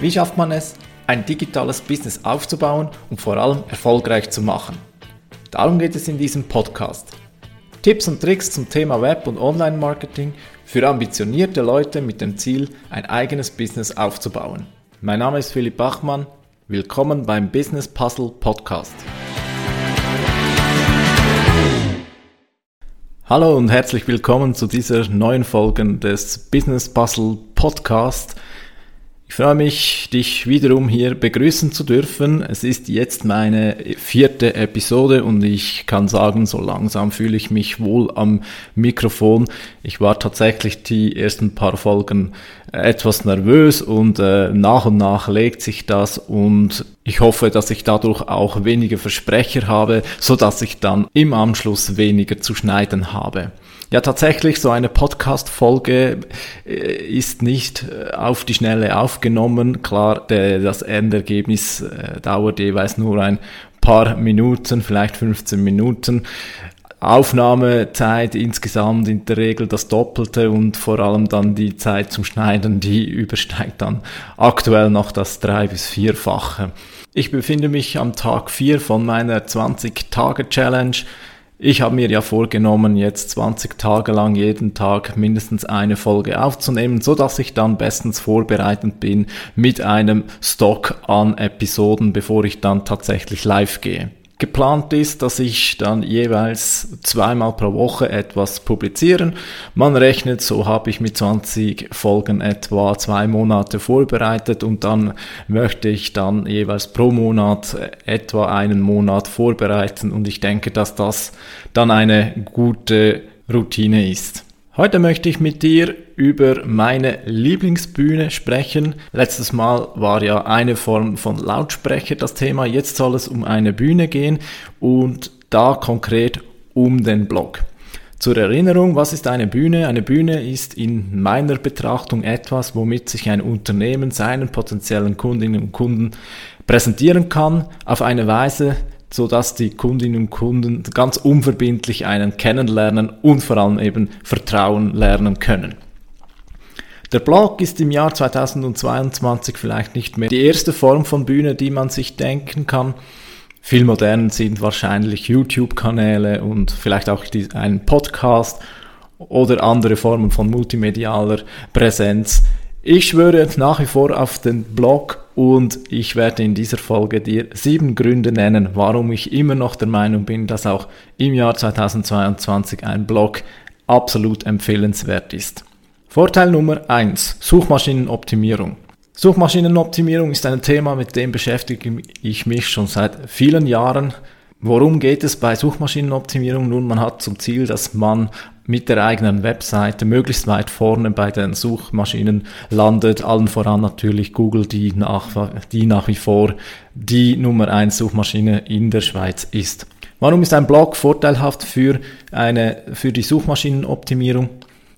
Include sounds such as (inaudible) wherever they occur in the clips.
Wie schafft man es, ein digitales Business aufzubauen und vor allem erfolgreich zu machen? Darum geht es in diesem Podcast. Tipps und Tricks zum Thema Web- und Online-Marketing für ambitionierte Leute mit dem Ziel, ein eigenes Business aufzubauen. Mein Name ist Philipp Bachmann. Willkommen beim Business Puzzle Podcast. Hallo und herzlich willkommen zu dieser neuen Folge des Business Puzzle Podcast. Ich freue mich, dich wiederum hier begrüßen zu dürfen. Es ist jetzt meine vierte Episode und ich kann sagen, so langsam fühle ich mich wohl am Mikrofon. Ich war tatsächlich die ersten paar Folgen etwas nervös und äh, nach und nach legt sich das und ich hoffe, dass ich dadurch auch weniger Versprecher habe, so dass ich dann im Anschluss weniger zu schneiden habe. Ja, tatsächlich, so eine Podcast-Folge äh, ist nicht äh, auf die Schnelle aufgenommen. Klar, das Endergebnis äh, dauert jeweils nur ein paar Minuten, vielleicht 15 Minuten. Aufnahmezeit insgesamt in der Regel das Doppelte und vor allem dann die Zeit zum Schneiden, die (laughs) übersteigt dann aktuell noch das drei- bis vierfache. Ich befinde mich am Tag 4 von meiner 20-Tage-Challenge. Ich habe mir ja vorgenommen, jetzt 20 Tage lang jeden Tag mindestens eine Folge aufzunehmen, so dass ich dann bestens vorbereitet bin mit einem Stock an Episoden, bevor ich dann tatsächlich live gehe. Geplant ist, dass ich dann jeweils zweimal pro Woche etwas publizieren. Man rechnet, so habe ich mit 20 Folgen etwa zwei Monate vorbereitet und dann möchte ich dann jeweils pro Monat etwa einen Monat vorbereiten und ich denke, dass das dann eine gute Routine ist. Heute möchte ich mit dir über meine Lieblingsbühne sprechen. Letztes Mal war ja eine Form von Lautsprecher das Thema. Jetzt soll es um eine Bühne gehen und da konkret um den Blog. Zur Erinnerung, was ist eine Bühne? Eine Bühne ist in meiner Betrachtung etwas, womit sich ein Unternehmen seinen potenziellen Kundinnen und Kunden präsentieren kann, auf eine Weise, so dass die Kundinnen und Kunden ganz unverbindlich einen kennenlernen und vor allem eben Vertrauen lernen können. Der Blog ist im Jahr 2022 vielleicht nicht mehr die erste Form von Bühne, die man sich denken kann. Viel moderner sind wahrscheinlich YouTube-Kanäle und vielleicht auch die, ein Podcast oder andere Formen von multimedialer Präsenz. Ich schwöre nach wie vor auf den Blog und ich werde in dieser Folge dir sieben Gründe nennen, warum ich immer noch der Meinung bin, dass auch im Jahr 2022 ein Blog absolut empfehlenswert ist. Vorteil Nummer eins: Suchmaschinenoptimierung. Suchmaschinenoptimierung ist ein Thema, mit dem beschäftige ich mich schon seit vielen Jahren. Worum geht es bei Suchmaschinenoptimierung? Nun, man hat zum Ziel, dass man mit der eigenen Webseite möglichst weit vorne bei den Suchmaschinen landet. Allen voran natürlich Google, die nach, die nach wie vor die Nummer 1 Suchmaschine in der Schweiz ist. Warum ist ein Blog vorteilhaft für, eine, für die Suchmaschinenoptimierung?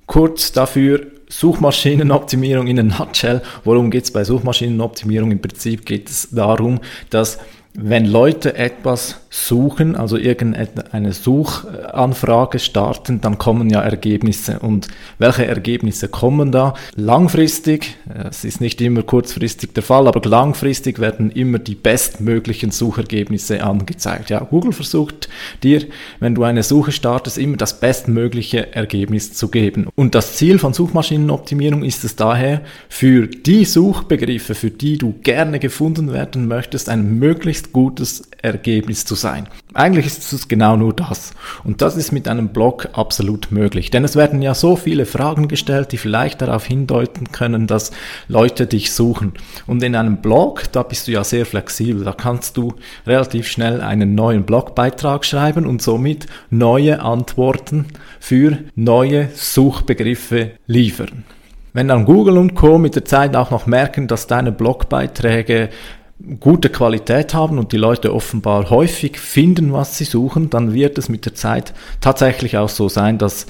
Kurz dafür Suchmaschinenoptimierung in a nutshell. Worum geht es bei Suchmaschinenoptimierung? Im Prinzip geht es darum, dass wenn Leute etwas suchen, also irgendeine Suchanfrage starten, dann kommen ja Ergebnisse. Und welche Ergebnisse kommen da? Langfristig, es ist nicht immer kurzfristig der Fall, aber langfristig werden immer die bestmöglichen Suchergebnisse angezeigt. Ja, Google versucht dir, wenn du eine Suche startest, immer das bestmögliche Ergebnis zu geben. Und das Ziel von Suchmaschinenoptimierung ist es daher, für die Suchbegriffe, für die du gerne gefunden werden möchtest, ein möglichst gutes Ergebnis zu sein. Eigentlich ist es genau nur das. Und das ist mit einem Blog absolut möglich. Denn es werden ja so viele Fragen gestellt, die vielleicht darauf hindeuten können, dass Leute dich suchen. Und in einem Blog, da bist du ja sehr flexibel. Da kannst du relativ schnell einen neuen Blogbeitrag schreiben und somit neue Antworten für neue Suchbegriffe liefern. Wenn dann Google und Co. mit der Zeit auch noch merken, dass deine Blogbeiträge gute Qualität haben und die Leute offenbar häufig finden, was sie suchen, dann wird es mit der Zeit tatsächlich auch so sein, dass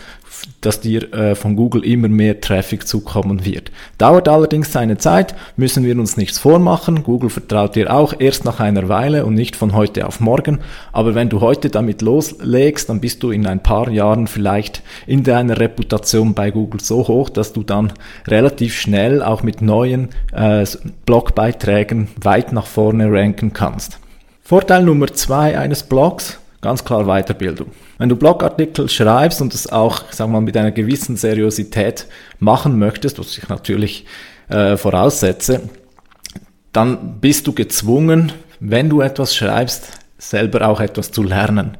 dass dir äh, von Google immer mehr Traffic zukommen wird. Dauert allerdings seine Zeit, müssen wir uns nichts vormachen. Google vertraut dir auch erst nach einer Weile und nicht von heute auf morgen. Aber wenn du heute damit loslegst, dann bist du in ein paar Jahren vielleicht in deiner Reputation bei Google so hoch, dass du dann relativ schnell auch mit neuen äh, Blogbeiträgen weit nach vorne ranken kannst. Vorteil Nummer zwei eines Blogs, ganz klar Weiterbildung. Wenn du Blogartikel schreibst und es auch, sagen wir mal, mit einer gewissen Seriosität machen möchtest, was ich natürlich äh, voraussetze, dann bist du gezwungen, wenn du etwas schreibst, selber auch etwas zu lernen.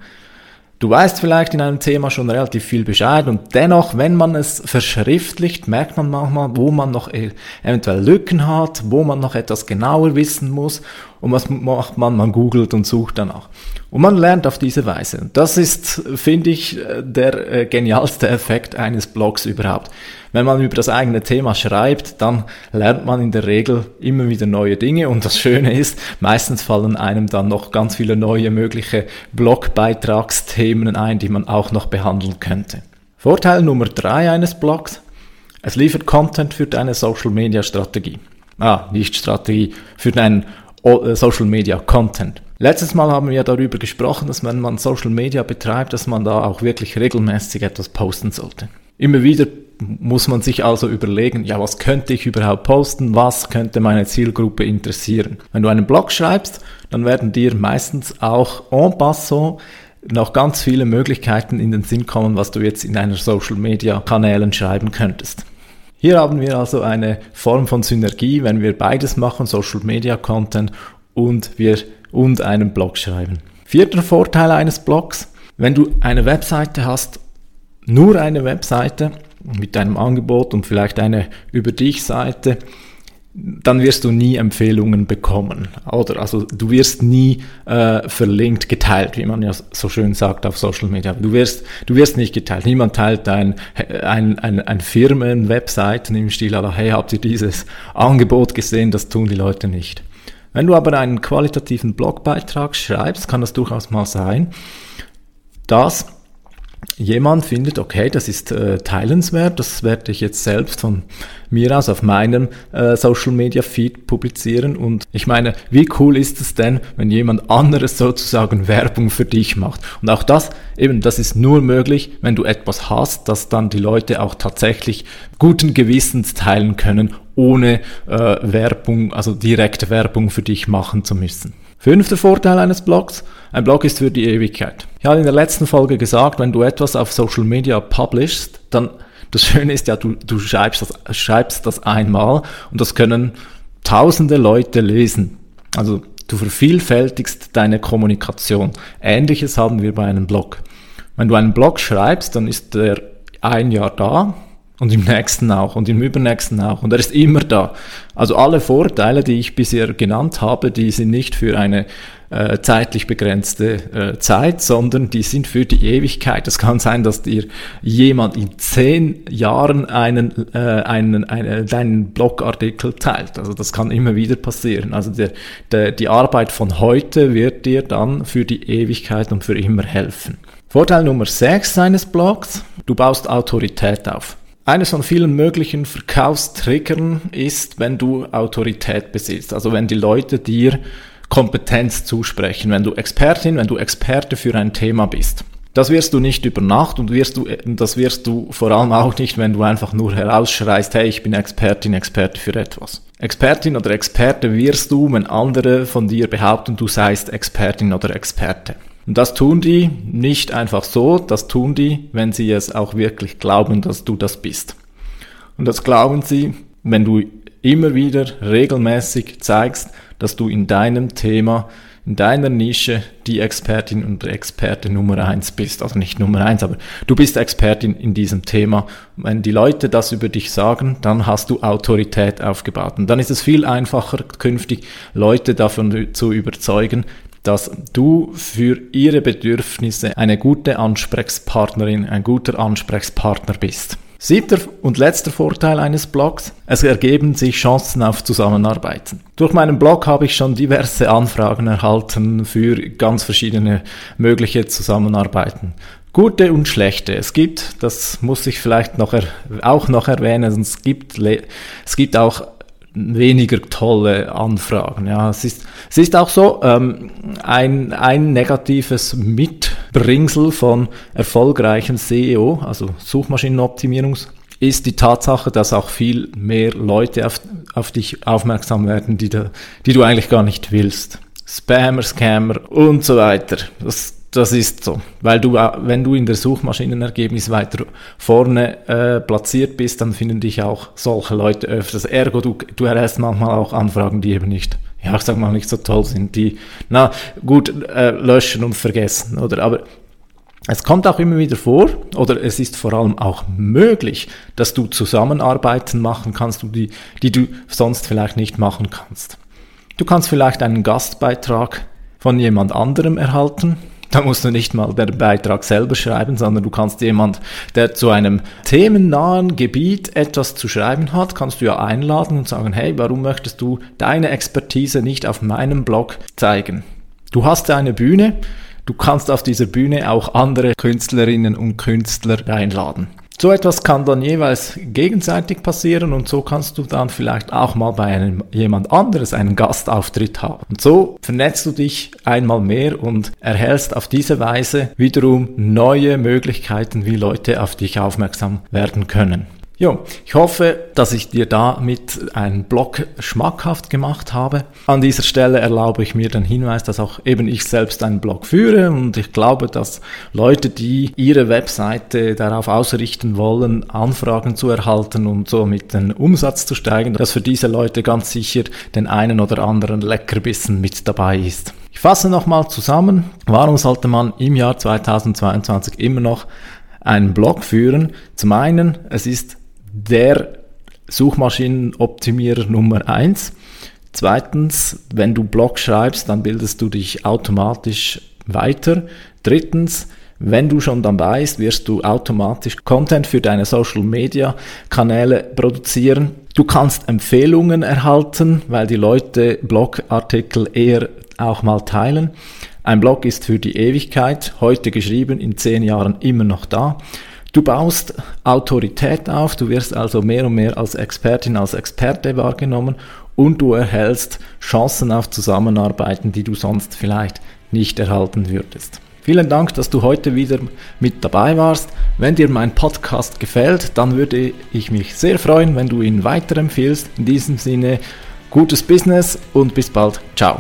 Du weißt vielleicht in einem Thema schon relativ viel Bescheid und dennoch, wenn man es verschriftlicht, merkt man manchmal, wo man noch e-, eventuell Lücken hat, wo man noch etwas genauer wissen muss und was macht man? Man googelt und sucht danach. Und man lernt auf diese Weise. Das ist, finde ich, der äh, genialste (laughs) Effekt eines Blogs überhaupt. Wenn man über das eigene Thema schreibt, dann lernt man in der Regel immer wieder neue Dinge. Und das Schöne ist, meistens fallen einem dann noch ganz viele neue mögliche Blogbeitragsthemen ein, die man auch noch behandeln könnte. Vorteil Nummer drei eines Blogs. Es liefert Content für deine Social Media Strategie. Ah, nicht Strategie, für deinen äh, Social Media Content. Letztes Mal haben wir darüber gesprochen, dass wenn man Social Media betreibt, dass man da auch wirklich regelmäßig etwas posten sollte. Immer wieder muss man sich also überlegen, ja, was könnte ich überhaupt posten, was könnte meine Zielgruppe interessieren. Wenn du einen Blog schreibst, dann werden dir meistens auch en passant noch ganz viele Möglichkeiten in den Sinn kommen, was du jetzt in einer Social Media Kanälen schreiben könntest. Hier haben wir also eine Form von Synergie, wenn wir beides machen, Social Media Content und wir und einen Blog schreiben. Vierter Vorteil eines Blogs, wenn du eine Webseite hast, nur eine Webseite mit deinem Angebot und vielleicht eine über dich Seite, dann wirst du nie Empfehlungen bekommen. Oder also du wirst nie äh, verlinkt, geteilt, wie man ja so schön sagt auf Social Media. Du wirst, du wirst nicht geteilt. Niemand teilt ein, ein, ein, ein Firmen-Webseiten im Stil, aber hey, habt ihr dieses Angebot gesehen? Das tun die Leute nicht. Wenn du aber einen qualitativen Blogbeitrag schreibst, kann das durchaus mal sein, dass jemand findet, okay, das ist äh, teilenswert, das werde ich jetzt selbst von mir aus auf meinem äh, Social Media Feed publizieren. Und ich meine, wie cool ist es denn, wenn jemand anderes sozusagen (laughs) Werbung für dich macht? Und auch das, eben, das ist nur möglich, wenn du etwas hast, das dann die Leute auch tatsächlich guten Gewissens teilen können, ohne äh, Werbung, also direkte Werbung für dich machen zu müssen. Fünfter Vorteil eines Blogs. Ein Blog ist für die Ewigkeit. Ich habe in der letzten Folge gesagt, wenn du etwas auf Social Media publishst, dann, das Schöne ist ja, du, du schreibst, das, schreibst das einmal und das können tausende Leute lesen. Also du vervielfältigst deine Kommunikation. Ähnliches haben wir bei einem Blog. Wenn du einen Blog schreibst, dann ist der ein Jahr da, und im nächsten auch und im übernächsten auch. Und er ist immer da. Also alle Vorteile, die ich bisher genannt habe, die sind nicht für eine äh, zeitlich begrenzte äh, Zeit, sondern die sind für die Ewigkeit. Es kann sein, dass dir jemand in zehn Jahren einen, äh, einen, einen, deinen Blogartikel teilt. Also das kann immer wieder passieren. Also der, der, die Arbeit von heute wird dir dann für die Ewigkeit und für immer helfen. Vorteil Nummer 6 seines Blogs, du baust Autorität auf. Eines von vielen möglichen Verkaufstriggern ist, wenn du Autorität besitzt. Also wenn die Leute dir Kompetenz zusprechen, wenn du Expertin, wenn du Experte für ein Thema bist. Das wirst du nicht über Nacht und wirst du, das wirst du vor allem auch nicht, wenn du einfach nur herausschreist, hey, ich bin Expertin, Experte für etwas. Expertin oder Experte wirst du, wenn andere von dir behaupten, du seist Expertin oder Experte. Und das tun die nicht einfach so, das tun die, wenn sie es auch wirklich glauben, dass du das bist. Und das glauben sie, wenn du immer wieder regelmäßig zeigst, dass du in deinem Thema, in deiner Nische die Expertin und Experte Nummer eins bist. Also nicht Nummer eins, aber du bist Expertin in diesem Thema. Wenn die Leute das über dich sagen, dann hast du Autorität aufgebaut. Und dann ist es viel einfacher, künftig Leute davon zu überzeugen, dass du für ihre Bedürfnisse eine gute Ansprechpartnerin, ein guter Ansprechpartner bist. Siebter und letzter Vorteil eines Blogs, es ergeben sich Chancen auf Zusammenarbeiten. Durch meinen Blog habe ich schon diverse Anfragen erhalten für ganz verschiedene mögliche Zusammenarbeiten. Gute und schlechte. Es gibt, das muss ich vielleicht noch auch noch erwähnen, es gibt, es gibt auch weniger tolle Anfragen. Ja, es ist, es ist auch so, ähm, ein, ein negatives Mitbringsel von erfolgreichen SEO, also Suchmaschinenoptimierungs, ist die Tatsache, dass auch viel mehr Leute auf, auf dich aufmerksam werden, die, da, die du eigentlich gar nicht willst. Spammer, Scammer und so weiter. Das, das ist so, weil du, äh, wenn du in der Suchmaschinenergebnis weiter vorne äh, platziert bist, dann finden dich auch solche Leute öfters. Ergo, du, du erhältst manchmal auch Anfragen, die eben nicht, ja, ich sag mal, nicht so toll sind, die, na, gut, äh, löschen und vergessen, oder? Aber es kommt auch immer wieder vor, oder es ist vor allem auch möglich, dass du Zusammenarbeiten machen kannst, die, die du sonst vielleicht nicht machen kannst. Du kannst vielleicht einen Gastbeitrag von jemand anderem erhalten, da musst du nicht mal den Beitrag selber schreiben, sondern du kannst jemand, der zu einem themennahen Gebiet etwas zu schreiben hat, kannst du ja einladen und sagen, hey, warum möchtest du deine Expertise nicht auf meinem Blog zeigen? Du hast eine Bühne, du kannst auf dieser Bühne auch andere Künstlerinnen und Künstler einladen. So etwas kann dann jeweils gegenseitig passieren und so kannst du dann vielleicht auch mal bei einem jemand anderes einen Gastauftritt haben. Und so vernetzt du dich einmal mehr und erhältst auf diese Weise wiederum neue Möglichkeiten, wie Leute auf dich aufmerksam werden können. Jo, ich hoffe, dass ich dir damit einen Blog schmackhaft gemacht habe. An dieser Stelle erlaube ich mir den Hinweis, dass auch eben ich selbst einen Blog führe und ich glaube, dass Leute, die ihre Webseite darauf ausrichten wollen, Anfragen zu erhalten und somit den Umsatz zu steigen, dass für diese Leute ganz sicher den einen oder anderen Leckerbissen mit dabei ist. Ich fasse nochmal zusammen, warum sollte man im Jahr 2022 immer noch einen Blog führen? Zum einen, es ist der Suchmaschinenoptimierer Nummer eins. Zweitens, wenn du Blog schreibst, dann bildest du dich automatisch weiter. Drittens, wenn du schon dabei bist, wirst du automatisch Content für deine Social Media Kanäle produzieren. Du kannst Empfehlungen erhalten, weil die Leute Blogartikel eher auch mal teilen. Ein Blog ist für die Ewigkeit, heute geschrieben, in zehn Jahren immer noch da. Du baust Autorität auf, du wirst also mehr und mehr als Expertin, als Experte wahrgenommen und du erhältst Chancen auf Zusammenarbeiten, die du sonst vielleicht nicht erhalten würdest. Vielen Dank, dass du heute wieder mit dabei warst. Wenn dir mein Podcast gefällt, dann würde ich mich sehr freuen, wenn du ihn weiterempfiehlst. In diesem Sinne, gutes Business und bis bald. Ciao.